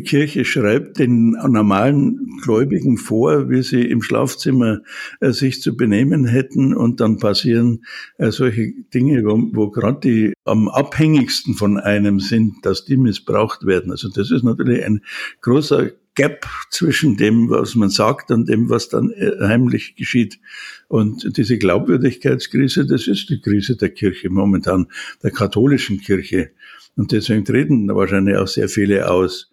Kirche schreibt den normalen Gläubigen vor, wie sie im Schlafzimmer äh, sich zu benehmen hätten und dann passieren äh, solche Dinge, wo, wo gerade die am abhängigsten von einem sind, dass die missbraucht werden. Also das ist natürlich ein großer Gap zwischen dem, was man sagt und dem, was dann äh, heimlich geschieht. Und diese Glaubwürdigkeitskrise, das ist die Krise der Kirche momentan, der katholischen Kirche. Und deswegen treten wahrscheinlich auch sehr viele aus.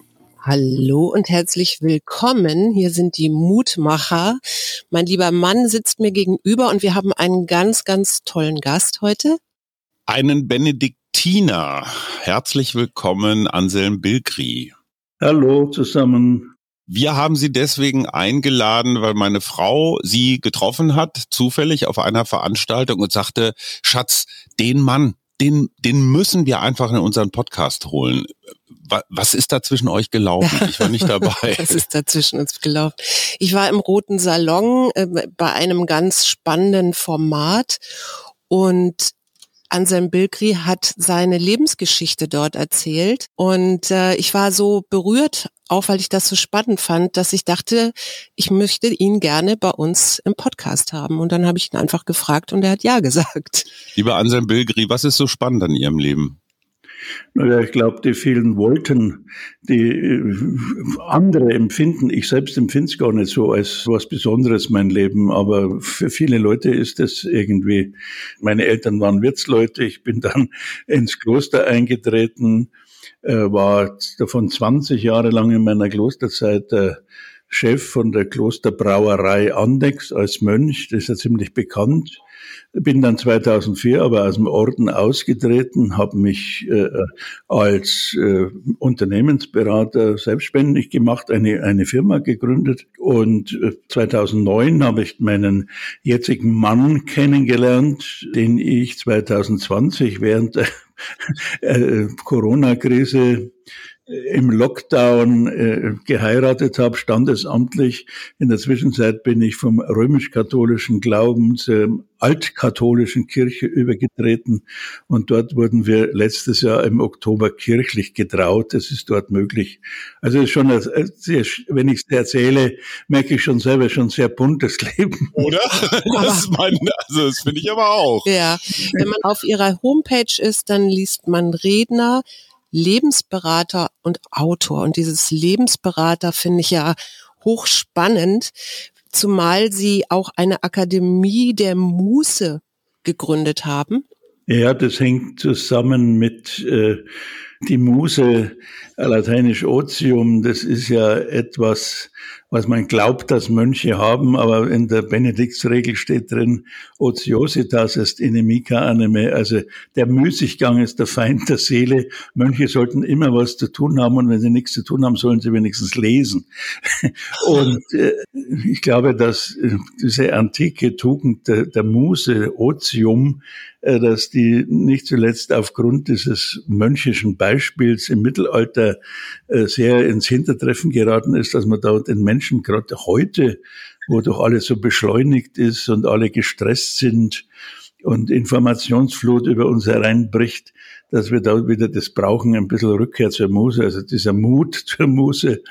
Hallo und herzlich willkommen. Hier sind die Mutmacher. Mein lieber Mann sitzt mir gegenüber und wir haben einen ganz, ganz tollen Gast heute. Einen Benedikt Tina. Herzlich willkommen, Anselm Bilkri. Hallo zusammen. Wir haben Sie deswegen eingeladen, weil meine Frau Sie getroffen hat, zufällig auf einer Veranstaltung und sagte, Schatz, den Mann, den, den müssen wir einfach in unseren Podcast holen. Was ist da zwischen euch gelaufen? Ich war nicht dabei. Was ist da zwischen uns gelaufen? Ich war im Roten Salon äh, bei einem ganz spannenden Format und Anselm Bilkri hat seine Lebensgeschichte dort erzählt. Und äh, ich war so berührt, auch weil ich das so spannend fand, dass ich dachte, ich möchte ihn gerne bei uns im Podcast haben. Und dann habe ich ihn einfach gefragt und er hat ja gesagt. Lieber Anselm Bilgri, was ist so spannend an Ihrem Leben? Naja, ich glaube, die vielen Wollten, die äh, andere empfinden, ich selbst empfinde es gar nicht so als was Besonderes, mein Leben, aber für viele Leute ist es irgendwie, meine Eltern waren Wirtsleute, ich bin dann ins Kloster eingetreten, äh, war davon 20 Jahre lang in meiner Klosterzeit äh, Chef von der Klosterbrauerei Andex als Mönch, das ist ja ziemlich bekannt. Bin dann 2004 aber aus dem Orden ausgetreten, habe mich äh, als äh, Unternehmensberater selbstständig gemacht, eine, eine Firma gegründet und äh, 2009 habe ich meinen jetzigen Mann kennengelernt, den ich 2020 während der äh, Corona-Krise im Lockdown äh, geheiratet habe, standesamtlich. In der Zwischenzeit bin ich vom römisch-katholischen Glauben zur altkatholischen Kirche übergetreten und dort wurden wir letztes Jahr im Oktober kirchlich getraut. Das ist dort möglich. Also ist schon, sehr, wenn ich es erzähle, merke ich schon selber schon sehr buntes Leben. Oder? Das, mein, also das finde ich aber auch. Ja, wenn man auf ihrer Homepage ist, dann liest man Redner, Lebensberater und Autor. Und dieses Lebensberater finde ich ja hochspannend, zumal Sie auch eine Akademie der Muße gegründet haben. Ja, das hängt zusammen mit äh, die Muse, lateinisch Otium, das ist ja etwas, was man glaubt, dass Mönche haben, aber in der Benediktsregel steht drin, Otiositas est inimica anime, also der Müßiggang ist der Feind der Seele. Mönche sollten immer was zu tun haben und wenn sie nichts zu tun haben, sollen sie wenigstens lesen. Und äh, ich glaube, dass äh, diese antike Tugend der, der Muse, Otium, dass die nicht zuletzt aufgrund dieses mönchischen Beispiels im Mittelalter äh, sehr ins Hintertreffen geraten ist, dass man da den Menschen gerade heute, wo doch alles so beschleunigt ist und alle gestresst sind und Informationsflut über uns hereinbricht, dass wir da wieder das brauchen, ein bisschen Rückkehr zur Muse, also dieser Mut zur Muse.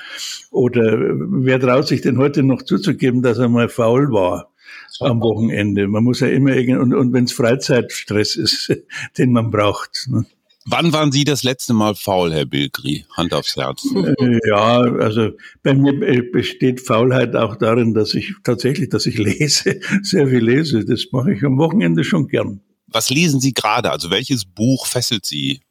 Oder wer traut sich denn heute noch zuzugeben, dass er mal faul war? Am Wochenende. Man muss ja immer irgendwie, und, und wenn es Freizeitstress ist, den man braucht. Ne? Wann waren Sie das letzte Mal faul, Herr Bilgri? Hand aufs Herz. Äh, ja, also bei mir besteht Faulheit auch darin, dass ich tatsächlich, dass ich lese, sehr viel lese. Das mache ich am Wochenende schon gern. Was lesen Sie gerade? Also welches Buch fesselt Sie?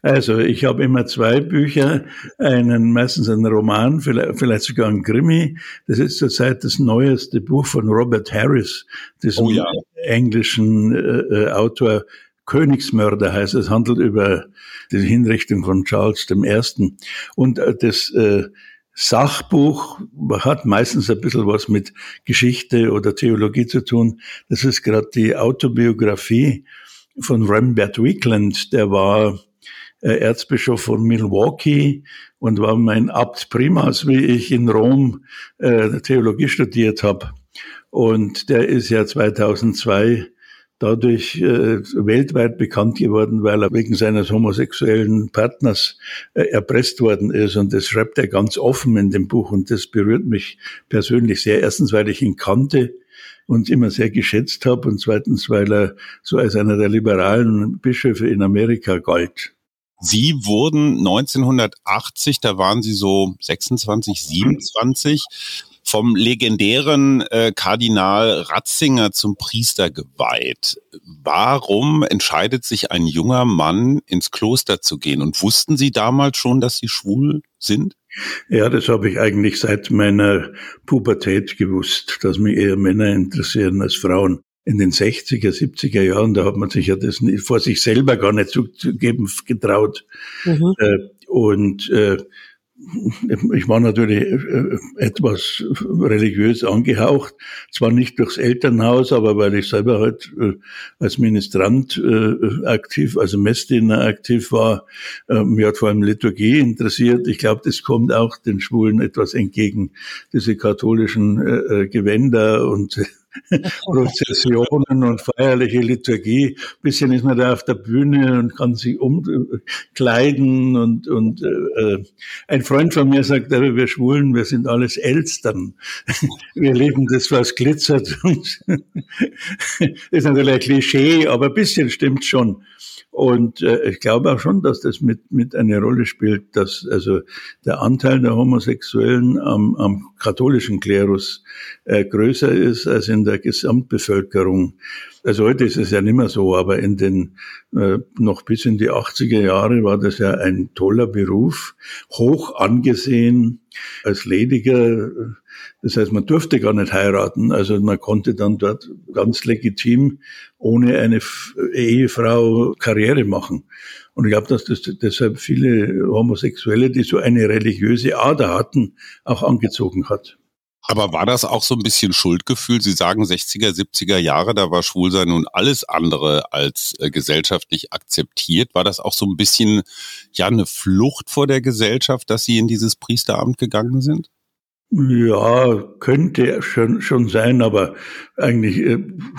Also ich habe immer zwei Bücher, einen meistens einen Roman, vielleicht, vielleicht sogar ein Krimi. Das ist zurzeit das neueste Buch von Robert Harris, diesem oh ja. englischen äh, äh Autor. Königsmörder heißt es, handelt über die Hinrichtung von Charles I. Und äh, das äh, Sachbuch hat meistens ein bisschen was mit Geschichte oder Theologie zu tun. Das ist gerade die Autobiografie von Rembert Wickland. Der war äh, Erzbischof von Milwaukee und war mein Abt Primas, wie ich in Rom äh, Theologie studiert habe. Und der ist ja 2002 dadurch äh, weltweit bekannt geworden, weil er wegen seines homosexuellen Partners äh, erpresst worden ist. Und das schreibt er ganz offen in dem Buch. Und das berührt mich persönlich sehr. Erstens, weil ich ihn kannte und immer sehr geschätzt habe. Und zweitens, weil er so als einer der liberalen Bischöfe in Amerika galt. Sie wurden 1980, da waren Sie so 26, 27, vom legendären äh, Kardinal Ratzinger zum Priester geweiht. Warum entscheidet sich ein junger Mann ins Kloster zu gehen? Und wussten Sie damals schon, dass Sie schwul sind? Ja, das habe ich eigentlich seit meiner Pubertät gewusst, dass mich eher Männer interessieren als Frauen. In den 60er, 70er Jahren, da hat man sich ja das vor sich selber gar nicht zugeben getraut. Mhm. Äh, und äh, ich war natürlich äh, etwas religiös angehaucht, zwar nicht durchs Elternhaus, aber weil ich selber halt äh, als Ministrant äh, aktiv, also Messdiener aktiv war, mir hat vor allem Liturgie interessiert. Ich glaube, das kommt auch den Schwulen etwas entgegen, diese katholischen Gewänder und Prozessionen und feierliche Liturgie. Ein bisschen ist man da auf der Bühne und kann sich umkleiden und, und äh, ein Freund von mir sagt, wir Schwulen, wir sind alles Elstern. wir lieben das, was glitzert. das ist natürlich ein Klischee, aber ein bisschen stimmt schon. Und äh, ich glaube auch schon, dass das mit, mit eine Rolle spielt, dass also der Anteil der Homosexuellen am, am katholischen Klerus äh, größer ist als in der Gesamtbevölkerung. Also heute ist es ja nicht mehr so, aber in den äh, noch bis in die 80er Jahre war das ja ein toller Beruf, hoch angesehen als Lediger. Das heißt, man durfte gar nicht heiraten. Also man konnte dann dort ganz legitim ohne eine Ehefrau Karriere machen. Und ich glaube, dass das deshalb viele Homosexuelle, die so eine religiöse Ader hatten, auch angezogen hat. Aber war das auch so ein bisschen Schuldgefühl? Sie sagen 60er, 70er Jahre, da war Schwulsein nun alles andere als äh, gesellschaftlich akzeptiert. War das auch so ein bisschen, ja, eine Flucht vor der Gesellschaft, dass Sie in dieses Priesteramt gegangen sind? Ja, könnte schon, schon sein, aber eigentlich, äh,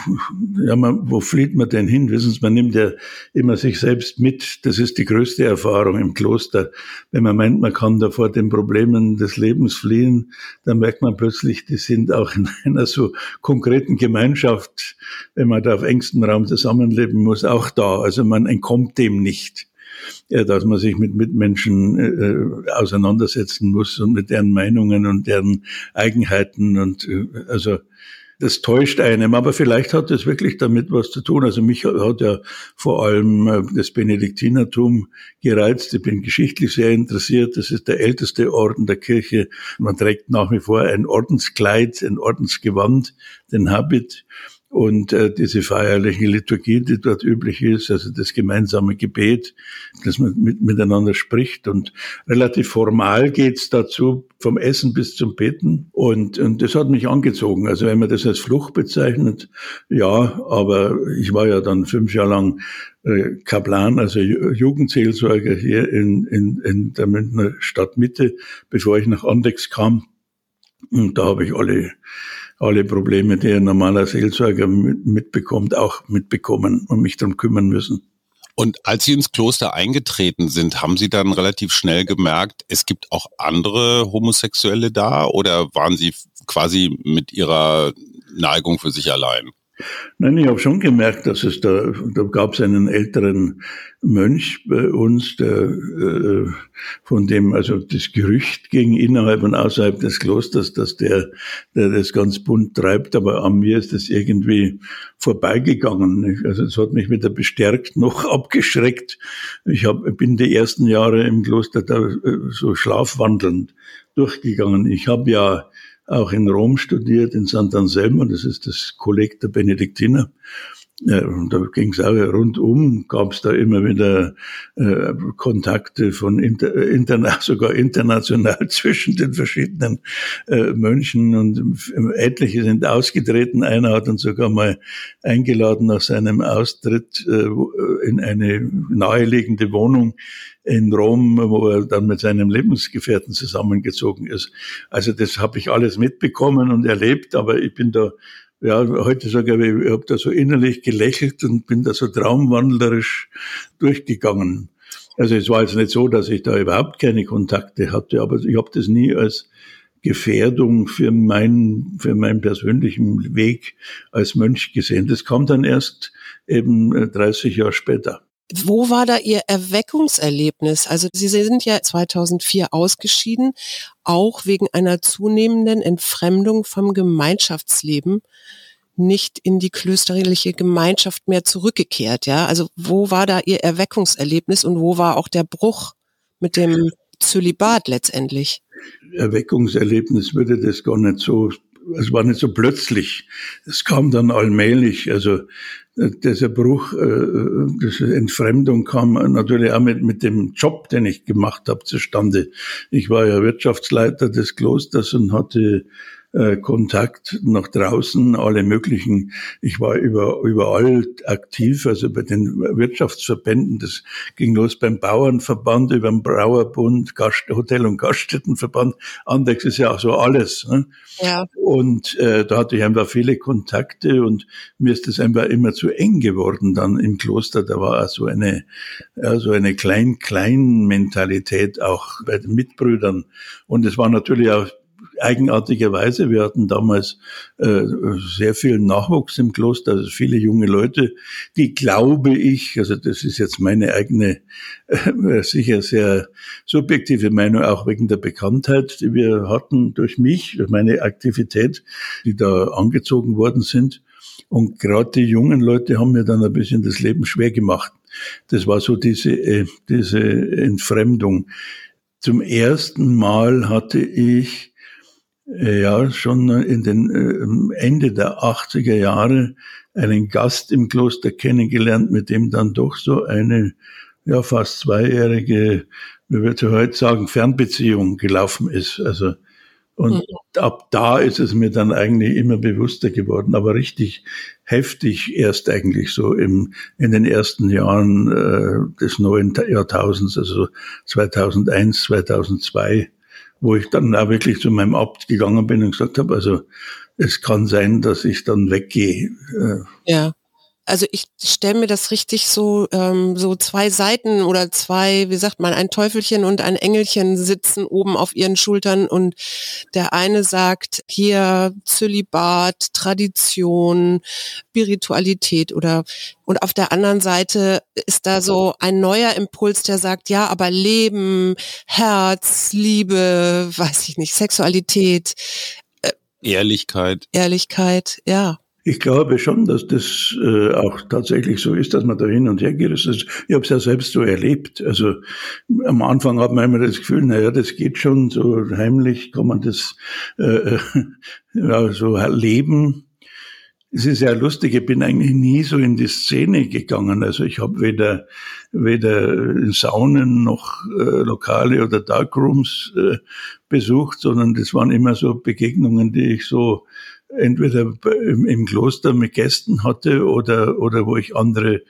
ja, man, wo flieht man denn hin? Wissen Sie, man nimmt ja immer sich selbst mit. Das ist die größte Erfahrung im Kloster. Wenn man meint, man kann da vor den Problemen des Lebens fliehen, dann merkt man plötzlich, die sind auch in einer so konkreten Gemeinschaft, wenn man da auf engstem Raum zusammenleben muss, auch da. Also man entkommt dem nicht dass man sich mit Mitmenschen äh, auseinandersetzen muss und mit deren Meinungen und deren Eigenheiten und äh, also das täuscht einem, aber vielleicht hat es wirklich damit was zu tun. Also mich hat ja vor allem äh, das Benediktinertum gereizt. Ich bin geschichtlich sehr interessiert. Das ist der älteste Orden der Kirche. Man trägt nach wie vor ein Ordenskleid, ein Ordensgewand, den Habit und äh, diese feierliche Liturgie, die dort üblich ist, also das gemeinsame Gebet, dass man mit, miteinander spricht und relativ formal geht's dazu, vom Essen bis zum Beten und, und das hat mich angezogen. Also wenn man das als Flucht bezeichnet, ja, aber ich war ja dann fünf Jahre lang äh, Kaplan, also Jugendseelsorger hier in, in, in der Münchner Stadtmitte, bevor ich nach Andex kam. Und da habe ich alle alle Probleme, die ein normaler Seelsorger mitbekommt, auch mitbekommen und mich darum kümmern müssen. Und als Sie ins Kloster eingetreten sind, haben Sie dann relativ schnell gemerkt, es gibt auch andere Homosexuelle da oder waren Sie quasi mit Ihrer Neigung für sich allein? Nein, ich habe schon gemerkt, dass es da, da gab es einen älteren Mönch bei uns, der, äh, von dem also das Gerücht ging innerhalb und außerhalb des Klosters, dass der, der das ganz bunt treibt, aber an mir ist das irgendwie vorbeigegangen. Also es hat mich weder bestärkt noch abgeschreckt. Ich hab, bin die ersten Jahre im Kloster da äh, so schlafwandelnd durchgegangen. Ich habe ja auch in Rom studiert, in Sant'Anselmo, das ist das Kolleg der Benediktiner. Und da ging es auch rundum, gab es da immer wieder äh, Kontakte von inter, interna sogar international zwischen den verschiedenen äh, Mönchen und etliche sind ausgetreten. Einer hat uns sogar mal eingeladen nach seinem Austritt äh, in eine naheliegende Wohnung in Rom, wo er dann mit seinem Lebensgefährten zusammengezogen ist. Also das habe ich alles mitbekommen und erlebt, aber ich bin da ja, heute sage ich, ich habe da so innerlich gelächelt und bin da so traumwandlerisch durchgegangen. Also es war jetzt nicht so, dass ich da überhaupt keine Kontakte hatte, aber ich habe das nie als Gefährdung für meinen, für meinen persönlichen Weg als Mönch gesehen. Das kam dann erst eben 30 Jahre später. Wo war da Ihr Erweckungserlebnis? Also Sie sind ja 2004 ausgeschieden, auch wegen einer zunehmenden Entfremdung vom Gemeinschaftsleben nicht in die klösterliche Gemeinschaft mehr zurückgekehrt, ja? Also wo war da Ihr Erweckungserlebnis und wo war auch der Bruch mit dem Zölibat letztendlich? Erweckungserlebnis würde das gar nicht so es war nicht so plötzlich. Es kam dann allmählich. Also äh, dieser Bruch, äh, diese Entfremdung kam natürlich auch mit, mit dem Job, den ich gemacht habe, zustande. Ich war ja Wirtschaftsleiter des Klosters und hatte äh, Kontakt nach draußen, alle möglichen. Ich war über, überall aktiv, also bei den Wirtschaftsverbänden. Das ging los beim Bauernverband, über den Brauerbund, Gast, Hotel- und Gaststättenverband. Andex ist ja auch so alles. Ne? Ja. Und äh, da hatte ich einfach viele Kontakte und mir ist das einfach immer zu eng geworden dann im Kloster. Da war so eine, ja, so eine Klein-Klein-Mentalität auch bei den Mitbrüdern. Und es war natürlich auch eigenartigerweise, wir hatten damals äh, sehr viel Nachwuchs im Kloster, also viele junge Leute, die glaube ich, also das ist jetzt meine eigene, äh, sicher sehr subjektive Meinung, auch wegen der Bekanntheit, die wir hatten durch mich, durch meine Aktivität, die da angezogen worden sind. Und gerade die jungen Leute haben mir dann ein bisschen das Leben schwer gemacht. Das war so diese, äh, diese Entfremdung. Zum ersten Mal hatte ich ja schon in den äh, Ende der 80er Jahre einen Gast im Kloster kennengelernt, mit dem dann doch so eine ja fast zweijährige, wie wir heute sagen, Fernbeziehung gelaufen ist. Also und mhm. ab da ist es mir dann eigentlich immer bewusster geworden, aber richtig heftig erst eigentlich so im, in den ersten Jahren äh, des neuen Jahrtausends, also 2001, 2002 wo ich dann auch wirklich zu meinem Abt gegangen bin und gesagt habe, also es kann sein, dass ich dann weggehe. Ja. Also ich stelle mir das richtig so, ähm, so zwei Seiten oder zwei, wie sagt man, ein Teufelchen und ein Engelchen sitzen oben auf ihren Schultern und der eine sagt hier Zölibat, Tradition, Spiritualität oder und auf der anderen Seite ist da so ein neuer Impuls, der sagt, ja, aber Leben, Herz, Liebe, weiß ich nicht, Sexualität, äh, Ehrlichkeit. Ehrlichkeit, ja. Ich glaube schon, dass das äh, auch tatsächlich so ist, dass man da hin und her geht. Ich habe es ja selbst so erlebt. Also am Anfang hat man immer das Gefühl, naja, das geht schon, so heimlich kann man das äh, ja, so leben. Es ist ja lustig, ich bin eigentlich nie so in die Szene gegangen. Also ich habe weder, weder Saunen noch äh, Lokale oder Darkrooms äh, besucht, sondern das waren immer so Begegnungen, die ich so entweder im, Kloster mit Gästen hatte oder, oder wo ich andere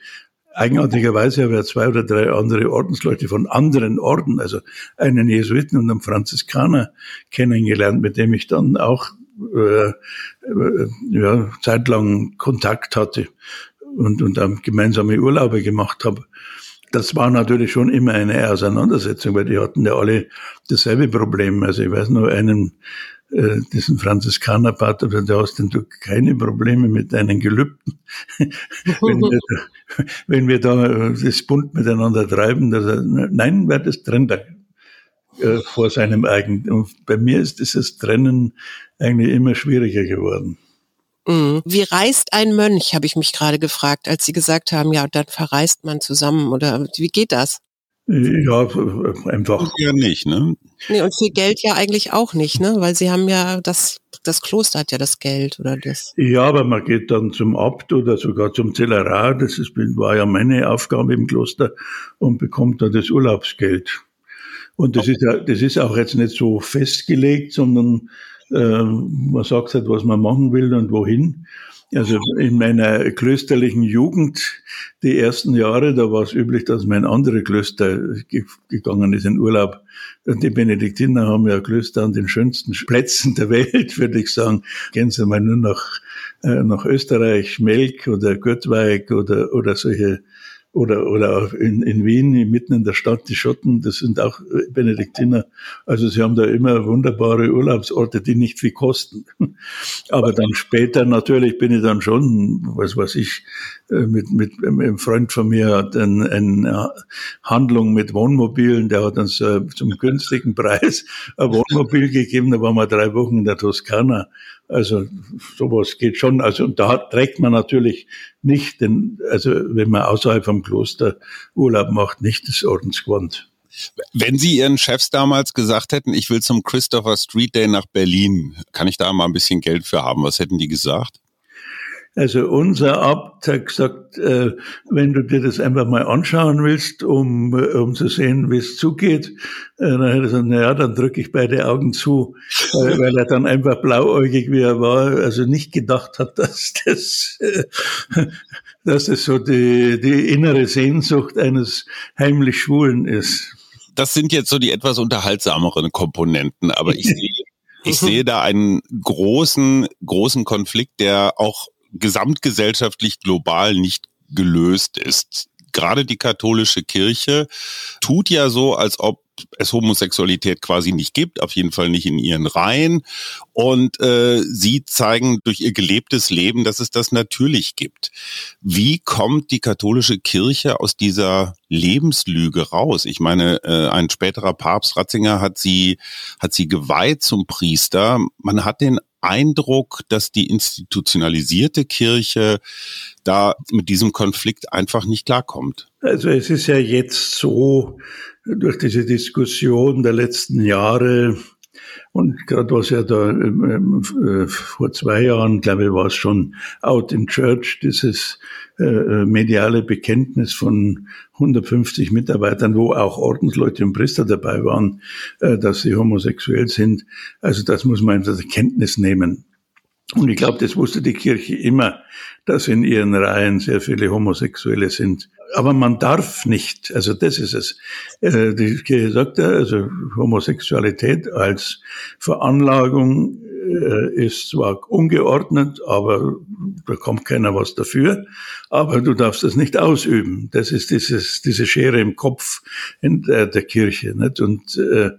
Eigenartigerweise habe ich zwei oder drei andere Ordensleute von anderen Orden, also einen Jesuiten und einen Franziskaner kennengelernt, mit dem ich dann auch äh, äh, ja, zeitlang Kontakt hatte und, und dann gemeinsame Urlaube gemacht habe. Das war natürlich schon immer eine Auseinandersetzung, weil die hatten ja alle dasselbe Problem. Also ich weiß nur einen äh, diesen Franziskanerpater, der hast denn du keine Probleme mit deinen Gelübden. wenn, wir da, wenn wir da das bunt miteinander treiben, dass er, nein, wer das trennt äh, vor seinem eigenen. Und bei mir ist dieses Trennen eigentlich immer schwieriger geworden. Mhm. Wie reist ein Mönch, habe ich mich gerade gefragt, als Sie gesagt haben, ja, dann verreist man zusammen oder wie geht das? Ja, einfach. Ja, nicht, ne? Nee, und viel Geld ja eigentlich auch nicht, ne? Weil sie haben ja das, das Kloster hat ja das Geld oder das. Ja, aber man geht dann zum Abt oder sogar zum Zellerar, das ist, war ja meine Aufgabe im Kloster, und bekommt dann das Urlaubsgeld. Und das ist ja, das ist auch jetzt nicht so festgelegt, sondern äh, man sagt halt, was man machen will und wohin. Also in meiner klösterlichen Jugend, die ersten Jahre, da war es üblich, dass man in andere Klöster gegangen ist in Urlaub. Und die Benediktiner haben ja Klöster an den schönsten Plätzen der Welt, würde ich sagen. Gehen Sie mal nur nach, äh, nach Österreich, Melk oder Göttweig oder, oder solche oder, oder in, in Wien, mitten in der Stadt, die Schotten, das sind auch Benediktiner. Also sie haben da immer wunderbare Urlaubsorte, die nicht viel kosten. Aber dann später natürlich bin ich dann schon, was weiß ich, äh, mit, mit einem Freund von mir hat eine, eine Handlung mit Wohnmobilen, der hat uns äh, zum günstigen Preis ein Wohnmobil gegeben, da waren wir drei Wochen in der Toskana. Also sowas geht schon. Also und da trägt man natürlich nicht, den, also wenn man außerhalb vom Kloster Urlaub macht, nicht das Ordensgewand. Wenn Sie Ihren Chefs damals gesagt hätten, ich will zum Christopher Street Day nach Berlin, kann ich da mal ein bisschen Geld für haben? Was hätten die gesagt? Also unser Abt hat gesagt, äh, wenn du dir das einfach mal anschauen willst, um, äh, um zu sehen, wie es zugeht, äh, dann hat er gesagt, naja, dann drücke ich beide Augen zu, äh, weil er dann einfach blauäugig wie er war, also nicht gedacht hat, dass das, äh, dass das so die, die innere Sehnsucht eines heimlich Schwulen ist. Das sind jetzt so die etwas unterhaltsameren Komponenten, aber ich sehe ich sehe da einen großen, großen Konflikt, der auch gesamtgesellschaftlich global nicht gelöst ist. Gerade die katholische Kirche tut ja so, als ob es Homosexualität quasi nicht gibt, auf jeden Fall nicht in ihren Reihen. Und äh, sie zeigen durch ihr gelebtes Leben, dass es das natürlich gibt. Wie kommt die katholische Kirche aus dieser Lebenslüge raus? Ich meine, äh, ein späterer Papst Ratzinger hat sie hat sie geweiht zum Priester. Man hat den Eindruck, dass die institutionalisierte Kirche da mit diesem Konflikt einfach nicht klarkommt? Also es ist ja jetzt so, durch diese Diskussion der letzten Jahre, und gerade was ja da ähm, äh, vor zwei Jahren, glaube ich, war es schon Out in Church, dieses äh, äh mediale Bekenntnis von 150 Mitarbeitern, wo auch Ordensleute und Priester dabei waren, äh, dass sie homosexuell sind. Also das muss man in Kenntnis nehmen. Und ich glaube, das wusste die Kirche immer, dass in ihren Reihen sehr viele Homosexuelle sind. Aber man darf nicht, also das ist es. Äh, die Kirche sagt ja, also Homosexualität als Veranlagung äh, ist zwar ungeordnet, aber da kommt keiner was dafür. Aber du darfst das nicht ausüben. Das ist dieses, diese Schere im Kopf in der, der Kirche. Nicht? Und äh,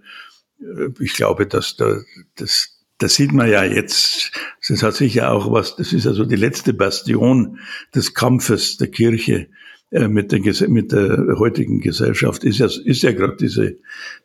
ich glaube, dass da das das sieht man ja jetzt. Das hat sicher auch was, das ist also die letzte Bastion des Kampfes der Kirche äh, mit der, mit der heutigen Gesellschaft, ist ja, ist ja gerade diese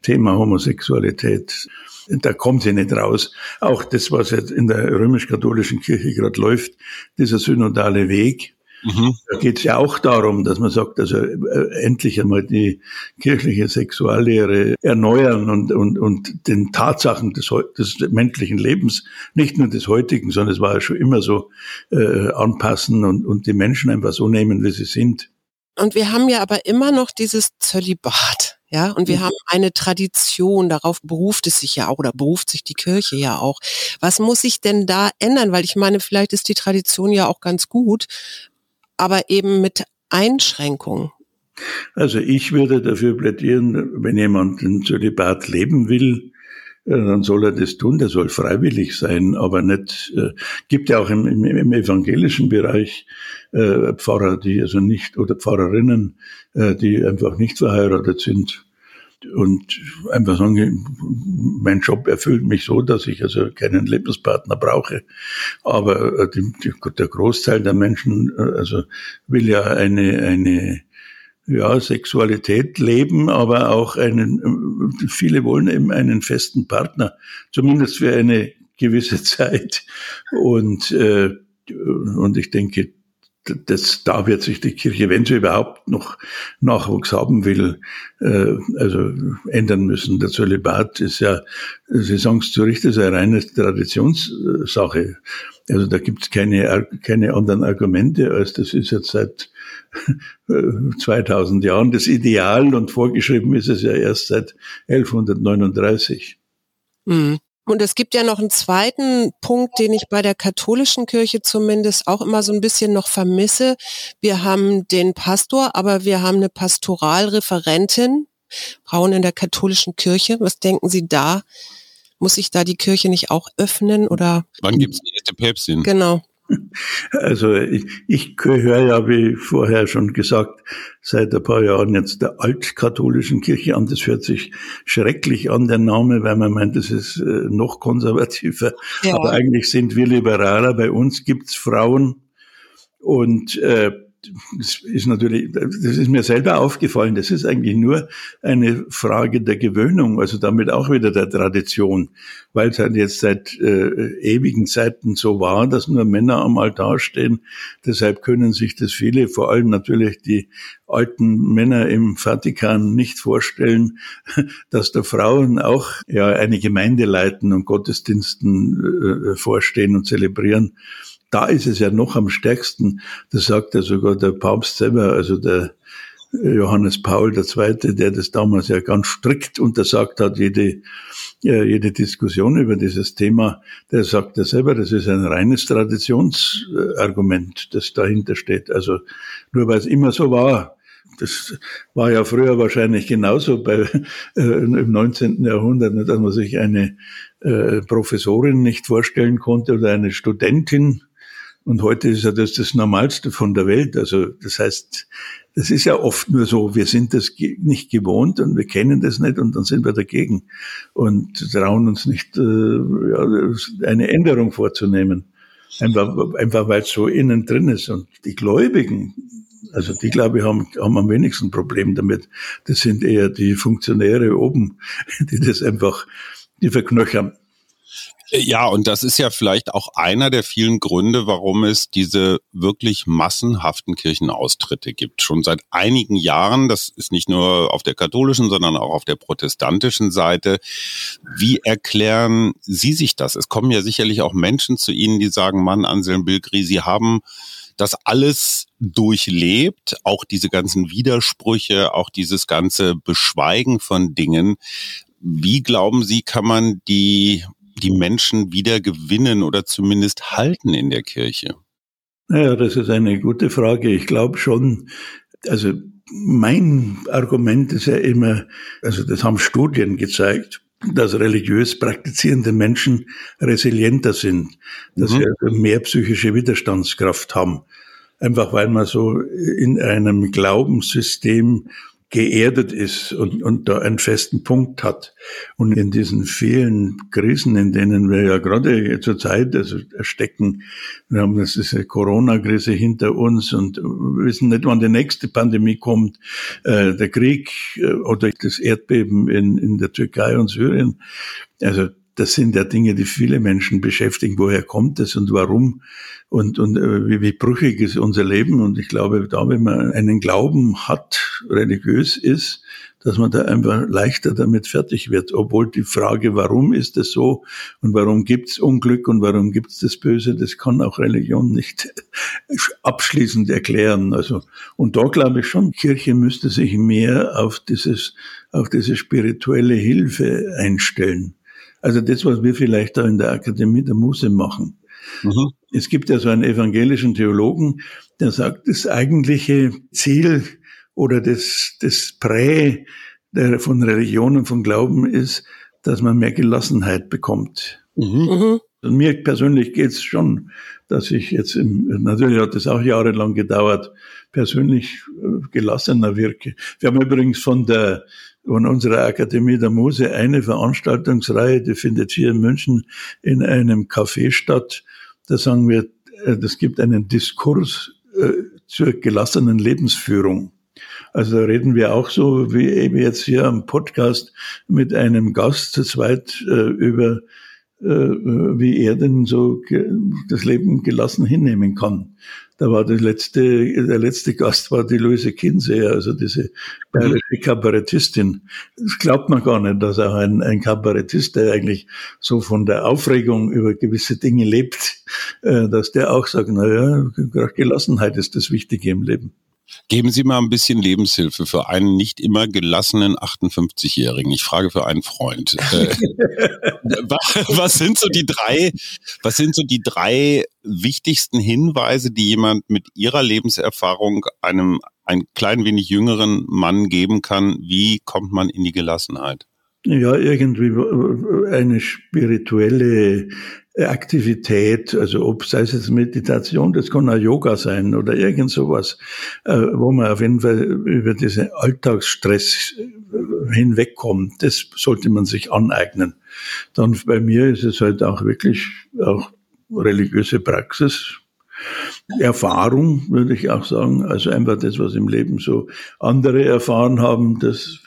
Thema Homosexualität. Da kommt sie nicht raus. Auch das, was jetzt in der römisch-katholischen Kirche gerade läuft, dieser synodale Weg, Mhm. Da geht es ja auch darum, dass man sagt, also äh, endlich einmal die kirchliche Sexuallehre erneuern und, und, und den Tatsachen des, des menschlichen Lebens, nicht nur des heutigen, sondern es war ja schon immer so, äh, anpassen und, und die Menschen einfach so nehmen, wie sie sind. Und wir haben ja aber immer noch dieses Zölibat. Ja, und wir mhm. haben eine Tradition, darauf beruft es sich ja auch oder beruft sich die Kirche ja auch. Was muss sich denn da ändern? Weil ich meine, vielleicht ist die Tradition ja auch ganz gut, aber eben mit Einschränkungen. Also ich würde dafür plädieren, wenn jemand den Zölibat leben will, äh, dann soll er das tun, der soll freiwillig sein, aber nicht, äh, gibt ja auch im, im, im evangelischen Bereich äh, Pfarrer, die also nicht, oder Pfarrerinnen, die einfach nicht verheiratet sind und einfach sagen, mein Job erfüllt mich so, dass ich also keinen Lebenspartner brauche. Aber äh, die, die, der Großteil der Menschen äh, also will ja eine, eine ja, Sexualität leben, aber auch einen, viele wollen eben einen festen Partner, zumindest für eine gewisse Zeit. Und, äh, und ich denke, das, da wird sich die Kirche, wenn sie überhaupt noch Nachwuchs haben will, äh, also ändern müssen. Der Zölibat ist ja, Sie sagen es zu Recht, ist eine reine Traditionssache. Also da gibt es keine, keine anderen Argumente, als das ist jetzt seit 2000 Jahren das Ideal und vorgeschrieben ist es ja erst seit 1139. Mhm. Und es gibt ja noch einen zweiten Punkt, den ich bei der katholischen Kirche zumindest auch immer so ein bisschen noch vermisse. Wir haben den Pastor, aber wir haben eine Pastoralreferentin, Frauen in der katholischen Kirche. Was denken Sie da? Muss sich da die Kirche nicht auch öffnen oder? Wann gibt es die erste Päpstin? Genau. Also ich, ich gehöre ja, wie vorher schon gesagt, seit ein paar Jahren jetzt der altkatholischen Kirche an. Das hört sich schrecklich an, der Name, weil man meint, das ist äh, noch konservativer. Ja. Aber eigentlich sind wir liberaler. Bei uns gibt's Frauen und äh, das ist natürlich, das ist mir selber aufgefallen, das ist eigentlich nur eine Frage der Gewöhnung, also damit auch wieder der Tradition, weil es halt jetzt seit äh, ewigen Zeiten so war, dass nur Männer am Altar stehen. Deshalb können sich das viele, vor allem natürlich die alten Männer im Vatikan nicht vorstellen, dass da Frauen auch ja eine Gemeinde leiten und Gottesdiensten äh, vorstehen und zelebrieren da ist es ja noch am stärksten. Das sagt ja sogar der Papst selber, also der Johannes Paul II., der das damals ja ganz strikt untersagt hat, jede, jede Diskussion über dieses Thema, der sagt ja selber, das ist ein reines Traditionsargument, das dahinter steht. Also nur weil es immer so war, das war ja früher wahrscheinlich genauso bei, äh, im 19. Jahrhundert, dass man sich eine äh, Professorin nicht vorstellen konnte oder eine Studentin, und heute ist ja das das Normalste von der Welt. Also das heißt, das ist ja oft nur so, wir sind das nicht gewohnt und wir kennen das nicht und dann sind wir dagegen und trauen uns nicht, äh, ja, eine Änderung vorzunehmen. Einfach, einfach weil es so innen drin ist. Und die Gläubigen, also die, glaube ich, haben, haben am wenigsten Problem damit. Das sind eher die Funktionäre oben, die das einfach, die verknöchern. Ja, und das ist ja vielleicht auch einer der vielen Gründe, warum es diese wirklich massenhaften Kirchenaustritte gibt. Schon seit einigen Jahren, das ist nicht nur auf der katholischen, sondern auch auf der protestantischen Seite. Wie erklären Sie sich das? Es kommen ja sicherlich auch Menschen zu Ihnen, die sagen, Mann, Anselm Bilgri, Sie haben das alles durchlebt, auch diese ganzen Widersprüche, auch dieses ganze Beschweigen von Dingen. Wie glauben Sie, kann man die die Menschen wieder gewinnen oder zumindest halten in der Kirche? Naja, das ist eine gute Frage. Ich glaube schon, also mein Argument ist ja immer, also das haben Studien gezeigt, dass religiös praktizierende Menschen resilienter sind, dass mhm. sie also mehr psychische Widerstandskraft haben. Einfach weil man so in einem Glaubenssystem geerdet ist und, und da einen festen Punkt hat. Und in diesen vielen Krisen, in denen wir ja gerade zur Zeit also stecken, wir haben das eine Corona-Krise hinter uns und wissen nicht, wann die nächste Pandemie kommt, äh, der Krieg äh, oder das Erdbeben in, in der Türkei und Syrien. Also das sind ja Dinge, die viele Menschen beschäftigen. Woher kommt es und warum? Und, und äh, wie, wie brüchig ist unser Leben? Und ich glaube, da, wenn man einen Glauben hat, religiös ist, dass man da einfach leichter damit fertig wird. Obwohl die Frage, warum ist es so und warum gibt's Unglück und warum gibt's das Böse, das kann auch Religion nicht abschließend erklären. Also, und da glaube ich schon, Kirche müsste sich mehr auf dieses, auf diese spirituelle Hilfe einstellen. Also das, was wir vielleicht da in der Akademie der Muse machen. Mhm. Es gibt ja so einen evangelischen Theologen, der sagt, das eigentliche Ziel oder das, das Prä von Religion und von Glauben ist, dass man mehr Gelassenheit bekommt. Mhm. Mhm. Und mir persönlich geht's schon, dass ich jetzt, im, natürlich hat es auch jahrelang gedauert, persönlich äh, gelassener wirke. Wir haben übrigens von der von unserer Akademie der Muse eine Veranstaltungsreihe, die findet hier in München in einem Café statt. Da sagen wir, äh, das gibt einen Diskurs äh, zur gelassenen Lebensführung. Also reden wir auch so wie eben jetzt hier am Podcast mit einem Gast zu zweit äh, über wie er denn so das Leben gelassen hinnehmen kann. Da war der letzte, der letzte Gast war die Luise Kinsey, also diese bayerische Kabarettistin. Das glaubt man gar nicht, dass auch ein, ein Kabarettist, der eigentlich so von der Aufregung über gewisse Dinge lebt, äh, dass der auch sagt, na ja, Gelassenheit ist das Wichtige im Leben. Geben Sie mal ein bisschen Lebenshilfe für einen nicht immer gelassenen 58-Jährigen. Ich frage für einen Freund. Äh, was sind so die drei, was sind so die drei wichtigsten Hinweise, die jemand mit ihrer Lebenserfahrung einem ein klein wenig jüngeren Mann geben kann? Wie kommt man in die Gelassenheit? Ja, irgendwie eine spirituelle Aktivität, also ob sei es jetzt Meditation, das kann auch Yoga sein oder irgend sowas, äh, wo man auf jeden Fall über diesen Alltagsstress äh, hinwegkommt. Das sollte man sich aneignen. Dann bei mir ist es halt auch wirklich auch religiöse Praxis, Erfahrung, würde ich auch sagen. Also einfach das, was im Leben so andere erfahren haben, das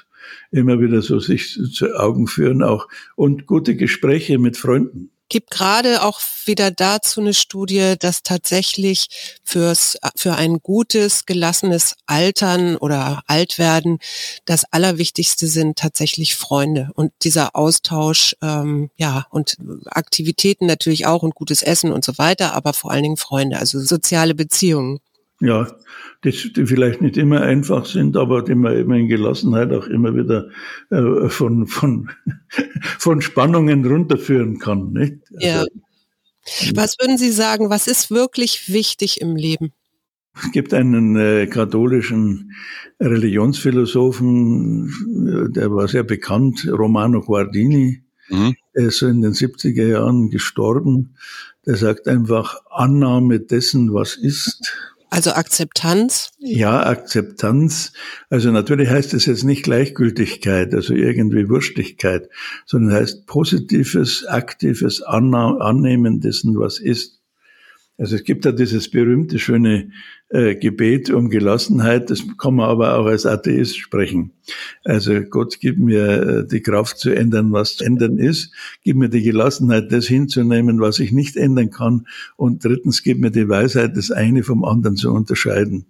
immer wieder so sich zu Augen führen auch. Und gute Gespräche mit Freunden. Gibt gerade auch wieder dazu eine Studie, dass tatsächlich fürs, für ein gutes, gelassenes Altern oder Altwerden das Allerwichtigste sind tatsächlich Freunde. Und dieser Austausch, ähm, ja, und Aktivitäten natürlich auch und gutes Essen und so weiter, aber vor allen Dingen Freunde, also soziale Beziehungen. Ja, das, die vielleicht nicht immer einfach sind, aber die man immer in Gelassenheit auch immer wieder äh, von, von, von Spannungen runterführen kann. Nicht? Also, ja. Was würden Sie sagen, was ist wirklich wichtig im Leben? Es gibt einen äh, katholischen Religionsphilosophen, der war sehr bekannt, Romano Guardini, mhm. er ist so in den 70er Jahren gestorben. Der sagt einfach Annahme dessen, was ist also Akzeptanz? Ja, Akzeptanz. Also natürlich heißt es jetzt nicht Gleichgültigkeit, also irgendwie Wurstigkeit, sondern heißt positives, aktives Annehmen dessen, was ist. Also es gibt ja dieses berühmte, schöne äh, Gebet um Gelassenheit, das kann man aber auch als Atheist sprechen. Also Gott, gib mir äh, die Kraft zu ändern, was zu ändern ist, gib mir die Gelassenheit, das hinzunehmen, was ich nicht ändern kann und drittens, gib mir die Weisheit, das eine vom anderen zu unterscheiden.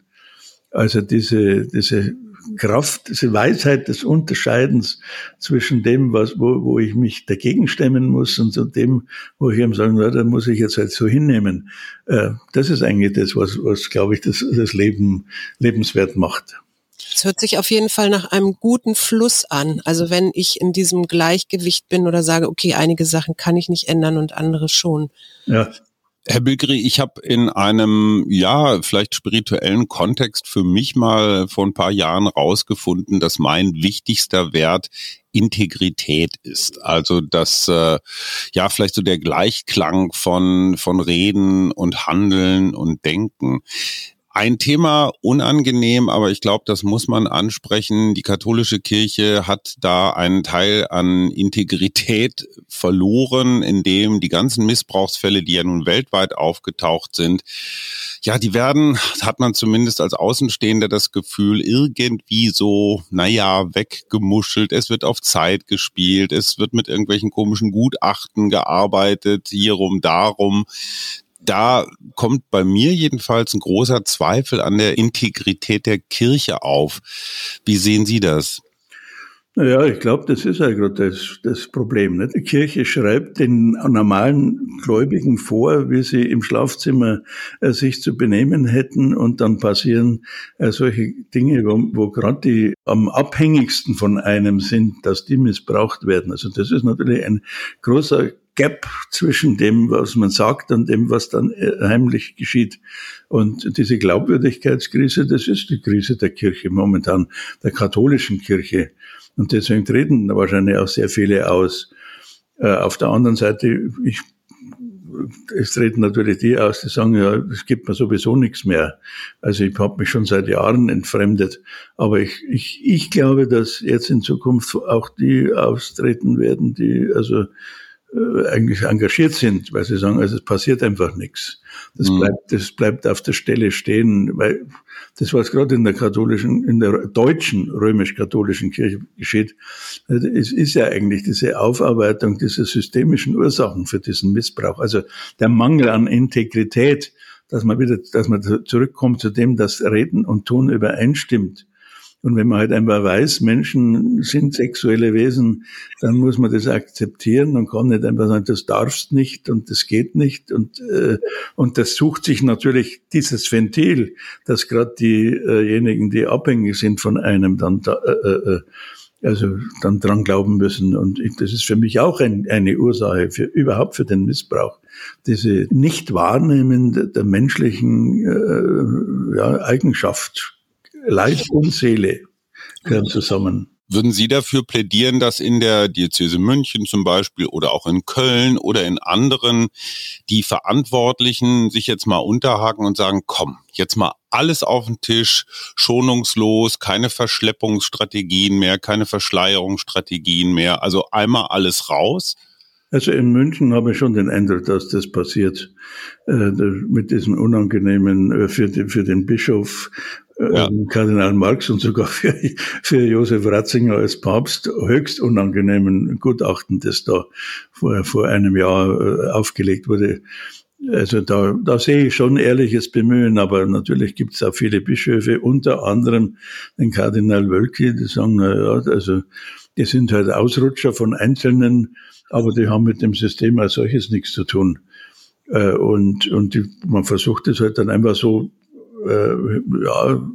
Also diese, diese Kraft, diese Weisheit des Unterscheidens zwischen dem, was, wo, wo ich mich dagegen stemmen muss und so dem, wo ich eben sagen, na, da muss ich jetzt halt so hinnehmen. Äh, das ist eigentlich das, was, was glaube ich, das, das Leben lebenswert macht. Es hört sich auf jeden Fall nach einem guten Fluss an. Also wenn ich in diesem Gleichgewicht bin oder sage, okay, einige Sachen kann ich nicht ändern und andere schon. Ja. Herr Bilgeri, ich habe in einem, ja, vielleicht spirituellen Kontext für mich mal vor ein paar Jahren rausgefunden, dass mein wichtigster Wert Integrität ist. Also dass äh, ja vielleicht so der Gleichklang von von Reden und Handeln und Denken. Ein Thema unangenehm, aber ich glaube, das muss man ansprechen. Die katholische Kirche hat da einen Teil an Integrität verloren, indem die ganzen Missbrauchsfälle, die ja nun weltweit aufgetaucht sind, ja, die werden, hat man zumindest als Außenstehender das Gefühl, irgendwie so, naja, weggemuschelt. Es wird auf Zeit gespielt. Es wird mit irgendwelchen komischen Gutachten gearbeitet, hierum, darum da kommt bei mir jedenfalls ein großer Zweifel an der Integrität der Kirche auf. Wie sehen Sie das? Naja, ich glaube, das ist ja gerade das, das Problem. Nicht? Die Kirche schreibt den normalen Gläubigen vor, wie sie im Schlafzimmer äh, sich zu benehmen hätten und dann passieren äh, solche Dinge, wo, wo gerade die am abhängigsten von einem sind, dass die missbraucht werden. Also das ist natürlich ein großer Gap zwischen dem, was man sagt und dem, was dann äh, heimlich geschieht. Und diese Glaubwürdigkeitskrise, das ist die Krise der Kirche momentan, der katholischen Kirche. Und deswegen treten wahrscheinlich auch sehr viele aus. Äh, auf der anderen Seite, ich, es treten natürlich die aus, die sagen, ja, es gibt mir sowieso nichts mehr. Also ich habe mich schon seit Jahren entfremdet. Aber ich, ich, ich glaube, dass jetzt in Zukunft auch die austreten werden, die also eigentlich engagiert sind, weil sie sagen, also es passiert einfach nichts. Das mhm. bleibt, das bleibt auf der Stelle stehen, weil das, was gerade in der katholischen, in der deutschen römisch-katholischen Kirche geschieht, es ist ja eigentlich diese Aufarbeitung dieser systemischen Ursachen für diesen Missbrauch. Also der Mangel an Integrität, dass man wieder, dass man zurückkommt zu dem, dass Reden und Tun übereinstimmt und wenn man halt einfach weiß, Menschen sind sexuelle Wesen, dann muss man das akzeptieren und kann nicht einfach sagen, das darfst nicht und das geht nicht. Und, äh, und das sucht sich natürlich dieses Ventil, dass gerade diejenigen, die abhängig sind von einem, dann da, äh, äh, also dann dran glauben müssen. Und ich, das ist für mich auch ein, eine Ursache für überhaupt für den Missbrauch. Diese Nicht-Wahrnehmen der menschlichen äh, ja, Eigenschaft Leib und Seele gehören zusammen. Würden Sie dafür plädieren, dass in der Diözese München zum Beispiel oder auch in Köln oder in anderen die Verantwortlichen sich jetzt mal unterhaken und sagen, komm, jetzt mal alles auf den Tisch, schonungslos, keine Verschleppungsstrategien mehr, keine Verschleierungsstrategien mehr, also einmal alles raus? Also in München habe ich schon den Eindruck, dass das passiert äh, mit diesem unangenehmen äh, für, die, für den Bischof ja. Ähm, Kardinal Marx und sogar für, für Josef Ratzinger als Papst höchst unangenehmen Gutachten, das da vor, vor einem Jahr äh, aufgelegt wurde. Also da, da sehe ich schon ehrliches Bemühen, aber natürlich gibt es auch viele Bischöfe, unter anderem den Kardinal Wölki, die sagen, na ja, also die sind halt Ausrutscher von Einzelnen, aber die haben mit dem System als solches nichts zu tun. Äh, und, und die, man versucht es halt dann einfach so äh, ja,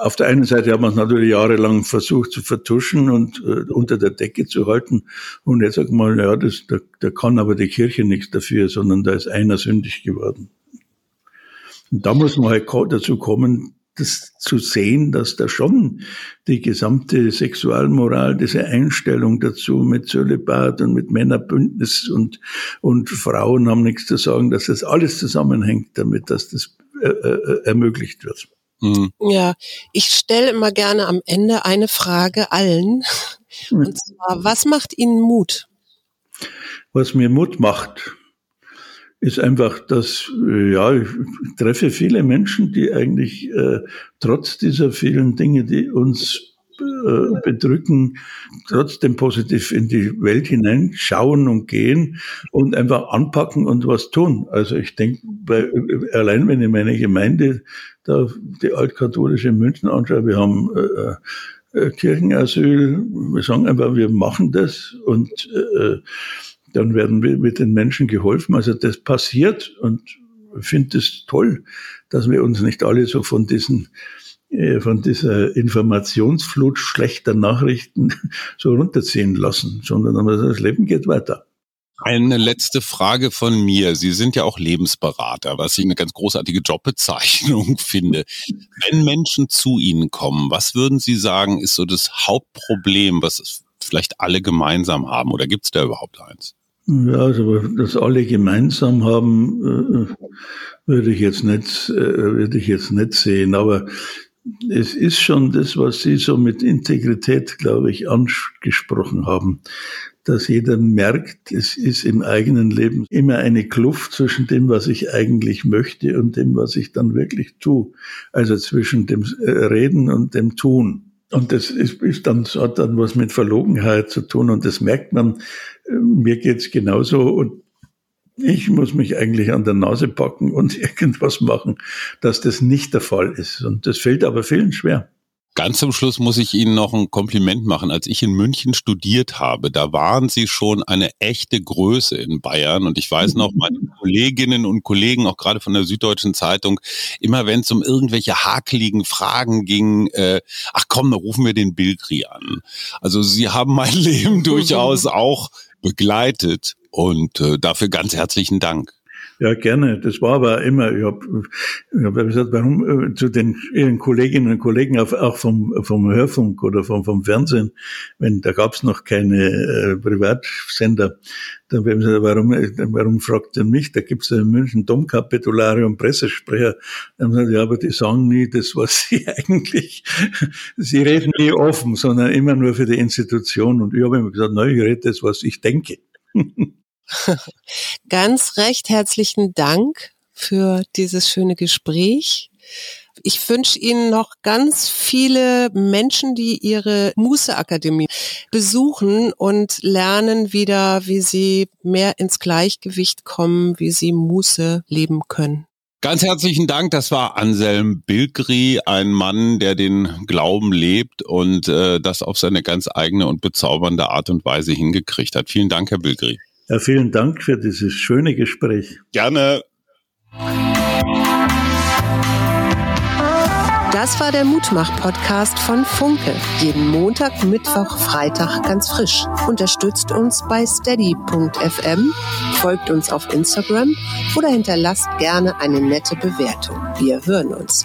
auf der einen Seite hat man es natürlich jahrelang versucht zu vertuschen und äh, unter der Decke zu halten. Und jetzt sagt man, ja, das, da, da kann aber die Kirche nichts dafür, sondern da ist einer sündig geworden. Und da muss man halt dazu kommen, das zu sehen, dass da schon die gesamte Sexualmoral, diese Einstellung dazu mit Zölibat und mit Männerbündnis und, und Frauen haben nichts zu sagen, dass das alles zusammenhängt damit, dass das äh, äh, ermöglicht wird. Mhm. Ja, ich stelle immer gerne am Ende eine Frage allen. Mhm. Und zwar, was macht Ihnen Mut? Was mir Mut macht, ist einfach, dass äh, ja, ich treffe viele Menschen, die eigentlich äh, trotz dieser vielen Dinge, die uns bedrücken, trotzdem positiv in die Welt hineinschauen und gehen und einfach anpacken und was tun. Also ich denke, allein wenn ich meine Gemeinde, da die altkatholische München anschaue, wir haben äh, äh, Kirchenasyl, wir sagen einfach, wir machen das und äh, dann werden wir mit den Menschen geholfen. Also das passiert und ich finde es toll, dass wir uns nicht alle so von diesen äh, von dieser Informationsflut schlechter Nachrichten so runterziehen lassen, sondern das Leben geht weiter. Eine letzte Frage von mir. Sie sind ja auch Lebensberater, was ich eine ganz großartige Jobbezeichnung finde. Wenn Menschen zu Ihnen kommen, was würden Sie sagen, ist so das Hauptproblem, was vielleicht alle gemeinsam haben? Oder gibt es da überhaupt eins? Ja, also das alle gemeinsam haben, äh, würde ich jetzt nicht, äh, würde ich jetzt nicht sehen. Aber es ist schon das, was Sie so mit Integrität, glaube ich, angesprochen haben, dass jeder merkt, es ist im eigenen Leben immer eine Kluft zwischen dem, was ich eigentlich möchte und dem, was ich dann wirklich tue. Also zwischen dem äh, Reden und dem Tun. Und das ist, ist dann, hat dann was mit Verlogenheit zu tun und das merkt man. Äh, mir geht's genauso und ich muss mich eigentlich an der Nase packen und irgendwas machen, dass das nicht der Fall ist. Und das fällt aber vielen schwer. Ganz zum Schluss muss ich Ihnen noch ein Kompliment machen. Als ich in München studiert habe, da waren Sie schon eine echte Größe in Bayern. Und ich weiß noch, meine Kolleginnen und Kollegen, auch gerade von der Süddeutschen Zeitung, immer wenn es um irgendwelche hakeligen Fragen ging, äh, ach komm, da rufen wir den Bilkri an. Also Sie haben mein Leben durchaus auch begleitet. Und äh, dafür ganz herzlichen Dank. Ja, gerne. Das war aber immer, ich habe ich hab gesagt, warum äh, zu den Ihren Kolleginnen und Kollegen auch, auch vom, vom Hörfunk oder vom, vom Fernsehen, wenn da gab es noch keine äh, Privatsender, dann haben gesagt, warum, warum fragt ihr mich? Da gibt es in München Domkapitularium, Pressesprecher. Dann haben gesagt, ja, aber die sagen nie das, was sie eigentlich, sie reden nie offen, sondern immer nur für die Institution. Und ich habe immer gesagt, nein, ich rede das, was ich denke. Ganz recht herzlichen Dank für dieses schöne Gespräch. Ich wünsche Ihnen noch ganz viele Menschen, die Ihre Muße-Akademie besuchen und lernen wieder, wie sie mehr ins Gleichgewicht kommen, wie sie Muße leben können. Ganz herzlichen Dank. Das war Anselm Bilgri, ein Mann, der den Glauben lebt und äh, das auf seine ganz eigene und bezaubernde Art und Weise hingekriegt hat. Vielen Dank, Herr Bilgri. Ja, vielen Dank für dieses schöne Gespräch. Gerne. Das war der Mutmach-Podcast von Funke. Jeden Montag, Mittwoch, Freitag ganz frisch. Unterstützt uns bei steady.fm, folgt uns auf Instagram oder hinterlasst gerne eine nette Bewertung. Wir hören uns.